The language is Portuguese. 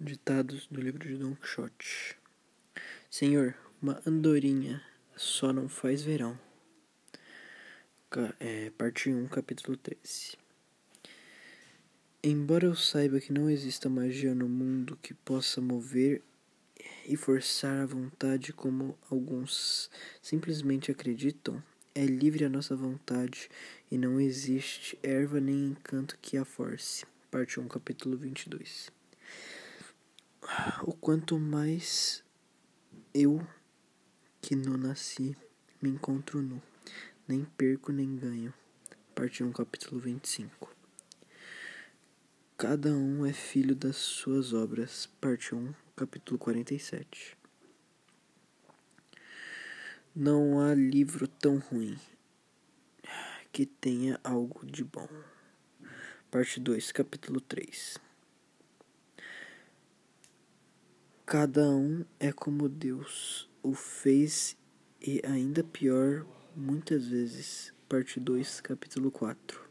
Ditados do livro de Don Quixote. Senhor, uma andorinha só não faz verão. É, parte 1, capítulo 13. Embora eu saiba que não exista magia no mundo que possa mover e forçar a vontade como alguns simplesmente acreditam, é livre a nossa vontade e não existe erva nem encanto que a force. Parte 1, capítulo 22 o quanto mais eu que não nasci me encontro nu, nem perco nem ganho. Parte 1, capítulo 25. Cada um é filho das suas obras. Parte 1, capítulo 47. Não há livro tão ruim que tenha algo de bom. Parte 2, capítulo 3. Cada um é como Deus o fez e ainda pior, muitas vezes. Parte 2, capítulo 4.